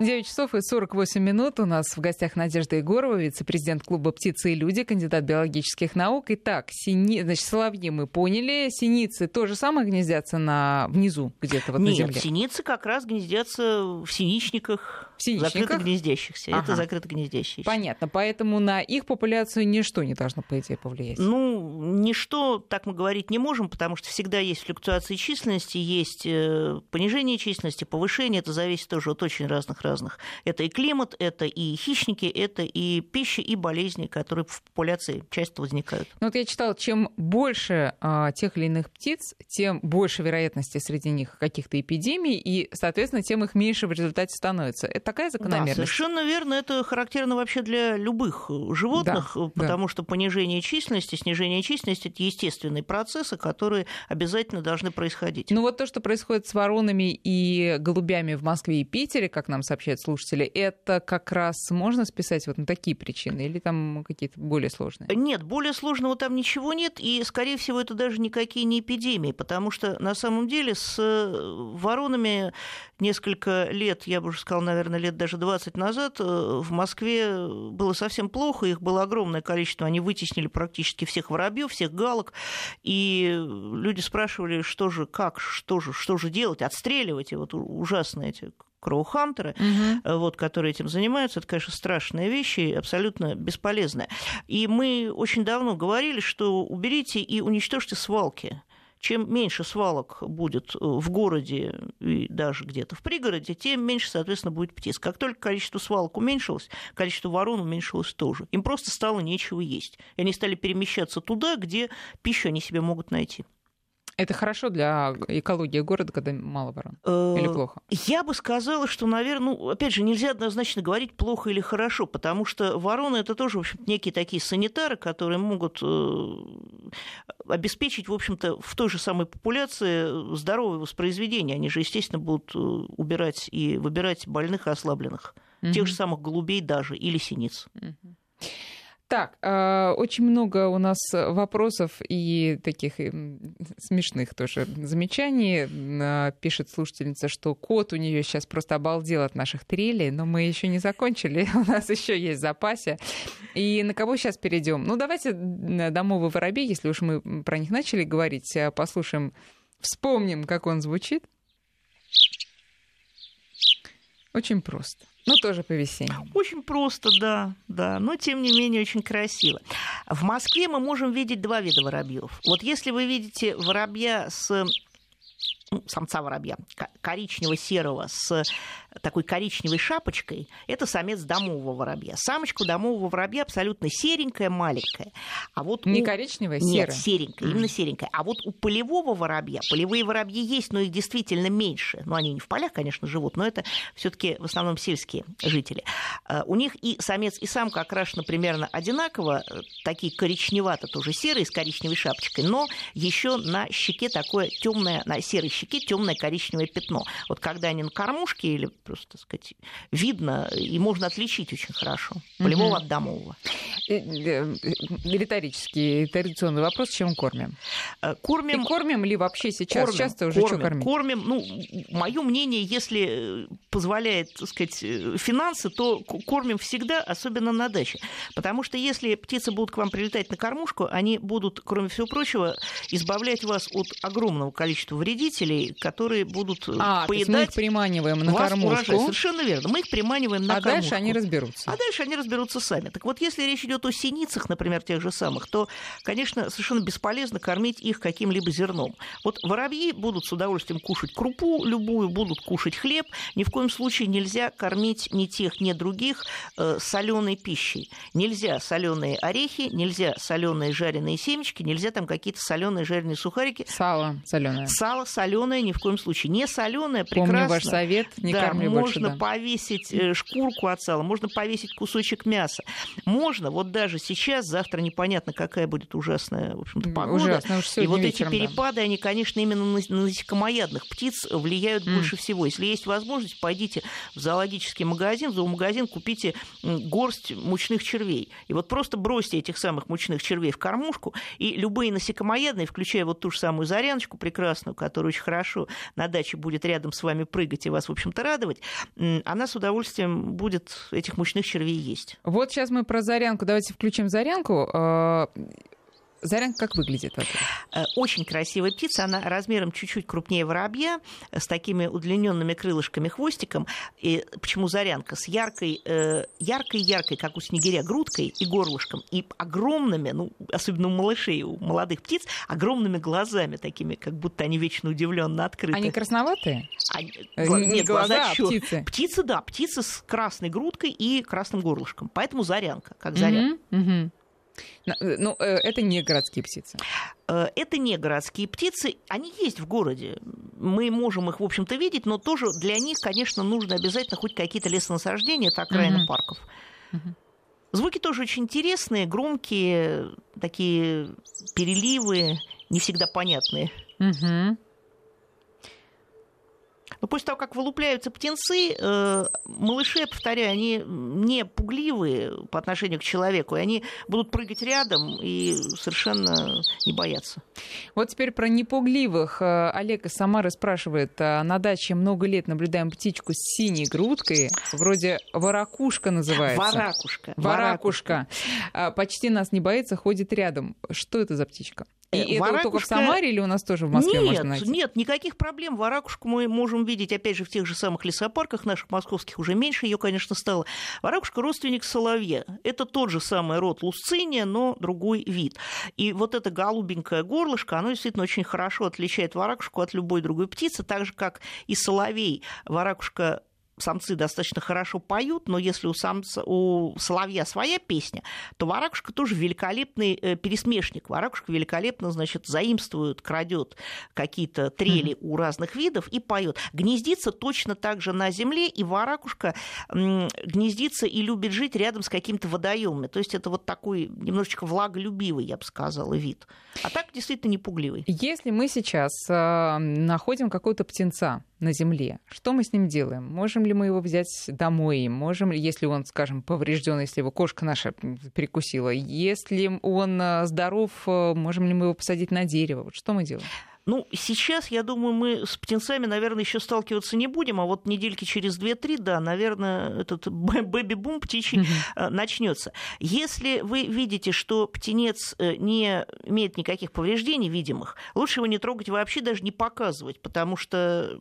9 часов и 48 минут. У нас в гостях Надежда Егорова, вице-президент клуба «Птицы и люди», кандидат биологических наук. Итак, сини... значит, соловьи мы поняли. Синицы тоже самое гнездятся на... внизу где-то вот Нет, на земле? Нет, синицы как раз гнездятся в синичниках, синичниках? закрыто гнездящихся. Ага. Это закрыто гнездящиеся. Понятно. Поэтому на их популяцию ничто не должно, по идее, повлиять. Ну, ничто, так мы говорить не можем, потому что всегда есть флюктуации численности, есть э, понижение численности, повышение. Это зависит тоже от очень разных разных. Это и климат, это и хищники, это и пища, и болезни, которые в популяции часто возникают. Ну вот я читала, чем больше а, тех или иных птиц, тем больше вероятности среди них каких-то эпидемий, и, соответственно, тем их меньше в результате становится. Это такая закономерность? Да, совершенно верно. Это характерно вообще для любых животных, да, потому да. что понижение численности, снижение численности – это естественные процессы, которые обязательно должны происходить. Ну вот то, что происходит с воронами и голубями в Москве и Питере, как нам сообщают сообщают слушатели, это как раз можно списать вот на такие причины или там какие-то более сложные? Нет, более сложного там ничего нет, и, скорее всего, это даже никакие не эпидемии, потому что на самом деле с э, воронами несколько лет, я бы уже сказала, наверное, лет даже 20 назад э, в Москве было совсем плохо, их было огромное количество, они вытеснили практически всех воробьев, всех галок, и люди спрашивали, что же, как, что же, что же делать, отстреливать, и вот ужасные эти кроухантеры, угу. вот, которые этим занимаются, это, конечно, страшные вещи, абсолютно бесполезные. И мы очень давно говорили, что уберите и уничтожьте свалки. Чем меньше свалок будет в городе и даже где-то в пригороде, тем меньше, соответственно, будет птиц. Как только количество свалок уменьшилось, количество ворон уменьшилось тоже. Им просто стало нечего есть. И они стали перемещаться туда, где пищу они себе могут найти. Это хорошо для экологии города, когда мало ворон? Или э, плохо? Я бы сказала, что, наверное, ну, опять же, нельзя однозначно говорить плохо или хорошо, потому что вороны это тоже, в общем некие такие санитары, которые могут э, обеспечить, в общем-то, в той же самой популяции здоровое воспроизведение. Они же, естественно, будут э, убирать и выбирать больных и ослабленных. Угу. Тех же самых голубей даже или синиц. Угу. Так, э, очень много у нас вопросов и таких смешных тоже замечаний. Э, пишет слушательница, что кот у нее сейчас просто обалдел от наших трелей, но мы еще не закончили, у нас еще есть в запасе. И на кого сейчас перейдем? Ну, давайте домовый воробей, если уж мы про них начали говорить, э, послушаем, вспомним, как он звучит. Очень просто. Ну, тоже по весеннему. Очень просто, да, да, но тем не менее очень красиво. В Москве мы можем видеть два вида воробьев. Вот если вы видите воробья с ну, самца воробья, коричнево-серого с такой коричневой шапочкой, это самец домового воробья. Самочка домового воробья абсолютно серенькая, маленькая. А вот Не у... коричневая, серая? Нет, серенькая, mm. именно серенькая. А вот у полевого воробья, полевые воробьи есть, но их действительно меньше. Ну, они не в полях, конечно, живут, но это все таки в основном сельские жители. А, у них и самец, и самка окрашены примерно одинаково, э, такие коричневато тоже серые, с коричневой шапочкой, но еще на щеке такое темное, на серой щеке темное коричневое пятно. Вот когда они на кормушке или просто, так сказать, видно, и можно отличить очень хорошо полевого от домового. Э, э, риторический, традиционный вопрос, чем кормим? Э, кормим... И кормим ли вообще сейчас? Кормим, Часто уже кормим, что кормить? Кормим, ну, мое мнение, если позволяет, так сказать, финансы, то кормим всегда, особенно на даче. Потому что если птицы будут к вам прилетать на кормушку, они будут, кроме всего прочего, избавлять вас от огромного количества вредителей, которые будут а, поедать мы их приманиваем на кормушку. Урожай. Совершенно верно. Мы их приманиваем на а кормушку. А дальше они разберутся. А дальше они разберутся сами. Так вот, если речь идет о синицах, например, тех же самых, то, конечно, совершенно бесполезно кормить их каким-либо зерном. Вот воробьи будут с удовольствием кушать крупу любую, будут кушать хлеб. Ни в коем случае нельзя кормить ни тех, ни других э, соленой пищей. Нельзя соленые орехи, нельзя соленые жареные семечки, нельзя там какие-то соленые жареные сухарики. Сало соленое. Сало соленое ни в коем случае. Не соленое, прекрасно. Помню ваш совет, не да, корми можно больше, да. повесить э, шкурку от сала, можно повесить кусочек мяса. Можно, вот даже сейчас, завтра непонятно, какая будет ужасная в общем-то, погода. Ужасно, уж и вот вечером, эти перепады, да. они, конечно, именно на насекомоядных птиц влияют mm. больше всего. Если есть возможность, пойдите в зоологический магазин, в зоомагазин, купите горсть мучных червей. И вот просто бросьте этих самых мучных червей в кормушку, и любые насекомоядные, включая вот ту же самую заряночку прекрасную, которая очень хорошо на даче будет рядом с вами прыгать и вас, в общем-то, радовать, она с удовольствием будет этих мучных червей есть. Вот сейчас мы про зарянку. Давайте включим зарянку. Зарянка как выглядит? Э, очень красивая птица. Она размером чуть-чуть крупнее воробья, с такими удлиненными крылышками, хвостиком. И почему зарянка? С яркой, э, яркой-яркой, как у снегиря, грудкой и горлышком. И огромными, ну, особенно у малышей, у молодых птиц, огромными глазами такими, как будто они вечно удивленно открыты. Они красноватые? Они, э, нет, глаза, глаза а птицы. Птицы, да, птицы с красной грудкой и красным горлышком. Поэтому зарянка, как зарянка. Угу, угу. Ну, э, это не городские птицы. Э, это не городские птицы, они есть в городе. Мы можем их, в общем-то, видеть, но тоже для них, конечно, нужно обязательно хоть какие-то лесонасаждения, это окраины mm-hmm. парков. Mm-hmm. Звуки тоже очень интересные, громкие, такие переливы, не всегда понятные. Mm-hmm. Но после того, как вылупляются птенцы, э, малыши, повторяю, они не пугливые по отношению к человеку, и они будут прыгать рядом и совершенно не бояться. Вот теперь про непугливых. Э, Олег из Самары спрашивает, «А на даче много лет наблюдаем птичку с синей грудкой, вроде воракушка называется. Варакушка. Варакушка. Варакушка. Почти нас не боится, ходит рядом. Что это за птичка? И Варакушка... это только в Самаре или у нас тоже в Москве нет, можно найти? Нет, никаких проблем. Варакушку мы можем видеть, опять же, в тех же самых лесопарках наших московских, уже меньше ее, конечно, стало. Варакушка – родственник соловья. Это тот же самый род лусциния, но другой вид. И вот это голубенькое горлышко, оно действительно очень хорошо отличает варакушку от любой другой птицы, так же, как и соловей. Варакушка самцы достаточно хорошо поют, но если у, самца, у соловья своя песня, то варакушка тоже великолепный э, пересмешник. Варакушка великолепно, значит, заимствует, крадет какие-то трели mm-hmm. у разных видов и поет. Гнездится точно так же на земле, и варакушка гнездится и любит жить рядом с какими-то водоемами. То есть это вот такой немножечко влаголюбивый, я бы сказала, вид. А так действительно не пугливый. Если мы сейчас э, находим какого-то птенца на земле, что мы с ним делаем? Можем ли мы его взять домой? Можем ли, если он, скажем, поврежден, если его кошка наша перекусила? Если он э, здоров, э, можем ли мы его посадить на дерево? Вот что мы делаем? Ну, сейчас, я думаю, мы с птенцами, наверное, еще сталкиваться не будем, а вот недельки через 2-3, да, наверное, этот бэби-бум птичий mm-hmm. начнется. Если вы видите, что птенец э, не имеет никаких повреждений видимых, лучше его не трогать вообще, даже не показывать, потому что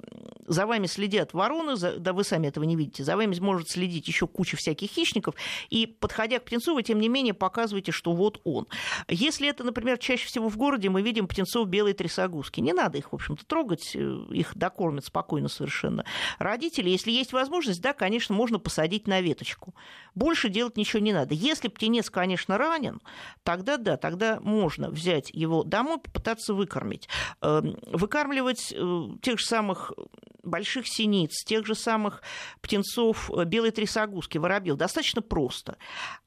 за вами следят вороны, за, да вы сами этого не видите, за вами может следить еще куча всяких хищников, и, подходя к птенцу, вы, тем не менее, показываете, что вот он. Если это, например, чаще всего в городе, мы видим птенцов белой трясогузки. Не надо их, в общем-то, трогать, э, их докормят спокойно совершенно. Родители, если есть возможность, да, конечно, можно посадить на веточку. Больше делать ничего не надо. Если птенец, конечно, ранен, тогда да, тогда можно взять его домой, попытаться выкормить. Эм, выкармливать э, тех же самых больших синиц, тех же самых птенцов э, белой трясогузки, воробьев, достаточно просто.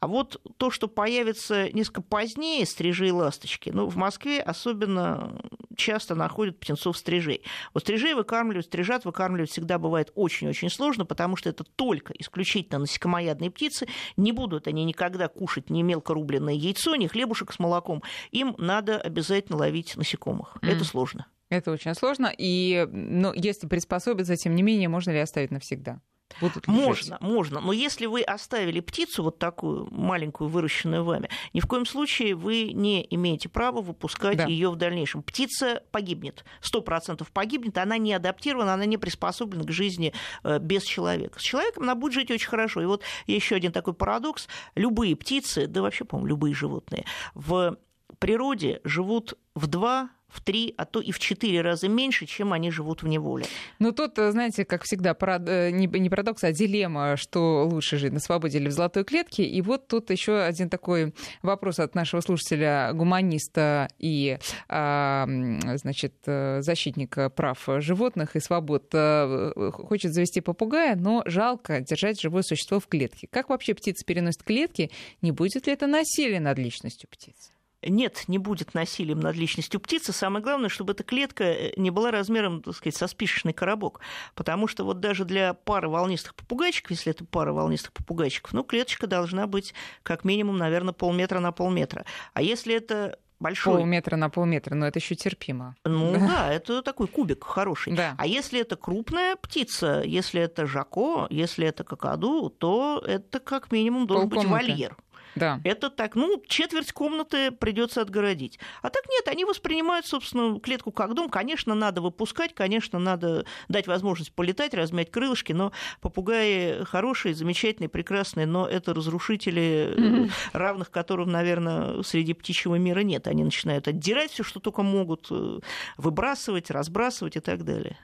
А вот то, что появится несколько позднее, стрижи и ласточки, ну, в Москве особенно часто находят птенцов стрижей. Вот стрижей выкармливать, стрижат выкармливать всегда бывает очень-очень сложно, потому что это только исключительно насекомоядные птицы. Не будут они никогда кушать ни мелкорубленное яйцо, ни хлебушек с молоком. Им надо обязательно ловить насекомых. Mm. Это сложно. Это очень сложно. И ну, если приспособиться, тем не менее, можно ли оставить навсегда? будут ли Можно, можно. Но если вы оставили птицу вот такую маленькую, выращенную вами, ни в коем случае вы не имеете права выпускать Да. ее в дальнейшем. Птица погибнет, сто процентов погибнет, она не адаптирована, она не приспособлена к жизни э, без человека. С человеком она будет жить очень хорошо. И вот еще один такой парадокс. Любые птицы, да вообще, по-моему, любые животные, в природе живут в два в три, а то и в четыре раза меньше, чем они живут в неволе. Ну, тут, э, знаете, как всегда, парад- э, не парадокс, а дилемма, что лучше жить на свободе или в золотой клетке. И вот тут еще один такой вопрос от нашего слушателя, гуманиста и, а, значит, э, защитника прав животных и свобод. Хочет завести попугая, но жалко держать живое существо в клетке. Как вообще птица переносит клетки? Не будет ли это насилие над личностью птицы? Нет, не будет насилием над личностью птицы. Самое главное, чтобы эта клетка э, не была размером, так сказать, со спичечный коробок. Потому что вот даже для пары волнистых попугайчиков, если это пара волнистых попугайчиков, ну, клеточка должна быть как минимум, наверное, полметра на полметра. А если это большой... Полметра на полметра, но это еще терпимо. Ну да, это такой кубик хороший. Да. А если это крупная птица, если это жако, если это какаду, то это как минимум должен быть Полкомнаты. вольер. Да. Это так, ну, четверть комнаты придется отгородить. А так нет, они воспринимают, собственно, клетку как дом. Конечно, надо выпускать, конечно, надо дать возможность полетать, размять крылышки, но попугаи хорошие, замечательные, прекрасные, но это разрушители, э, равных которым, наверное, среди птичьего мира нет. Они начинают отдирать все, что только могут, э, выбрасывать, разбрасывать и так далее.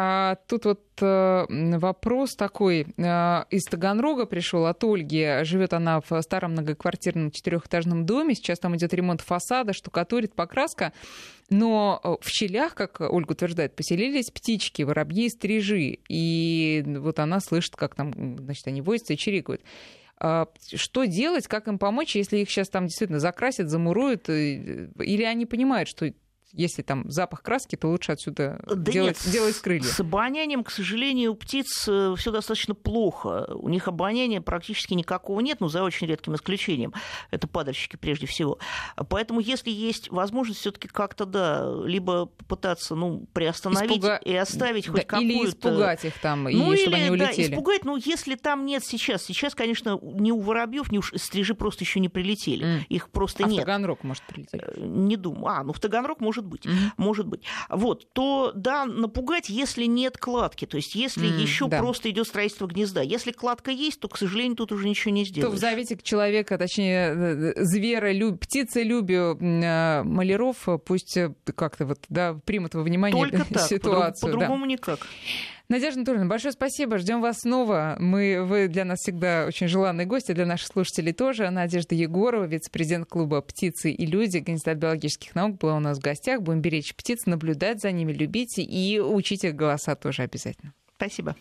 А, тут вот э, вопрос такой. э, из Таганрога пришел от Ольги. Живет она в старом многоквартирном четырехэтажном доме. Сейчас там идет ремонт фасада, штукатурит, покраска. Но э, в щелях, как Ольга утверждает, поселились птички, воробьи стрижи. И вот она слышит, как там, значит, они возятся и чирикают. А, Что делать, как им помочь, если их сейчас там действительно закрасят, замуруют? э, Или они понимают, что если там запах краски, то лучше отсюда Да делать, нет, делать с- крылья. С обонянием, к сожалению, у птиц все достаточно плохо. У них обоняния практически никакого нет, ну, за очень редким исключением. Это падальщики прежде всего. Поэтому, если есть возможность все таки как-то, да, либо попытаться, ну, приостановить Испуга- и оставить Да, хоть какую-то... или испугать их там, Ну, и или, чтобы они да, улетели. испугать, ну, если там нет сейчас. Сейчас, конечно, ни у воробьев, ни у стрижи просто еще не прилетели. М. Их просто а в нет. Таганрог может прилететь. Э, Не думаю. А, ну в Таганрог может быть. Мгм. Может быть. Вот, то да, напугать, если нет кладки. То есть, если М, еще да. просто идет строительство гнезда. Если кладка есть, то, к сожалению, тут уже ничего не То в сделаешь. завете человека, точнее, э, звера, люб... птицелюбию э, маляров, э, пусть э, как-то вот, да, примут во внимание Только так, ситуацию. по- да. по-другому никак. Надежда Анатольевна, большое спасибо. Ждем вас снова. Мы, вы для нас всегда очень желанные гости, для наших слушателей тоже. Надежда Егорова, вице-президент клуба «Птицы и люди», кандидат биологических наук, была у нас в гостях. Будем беречь птиц, наблюдать за ними, любить и учить их голоса тоже обязательно. Спасибо.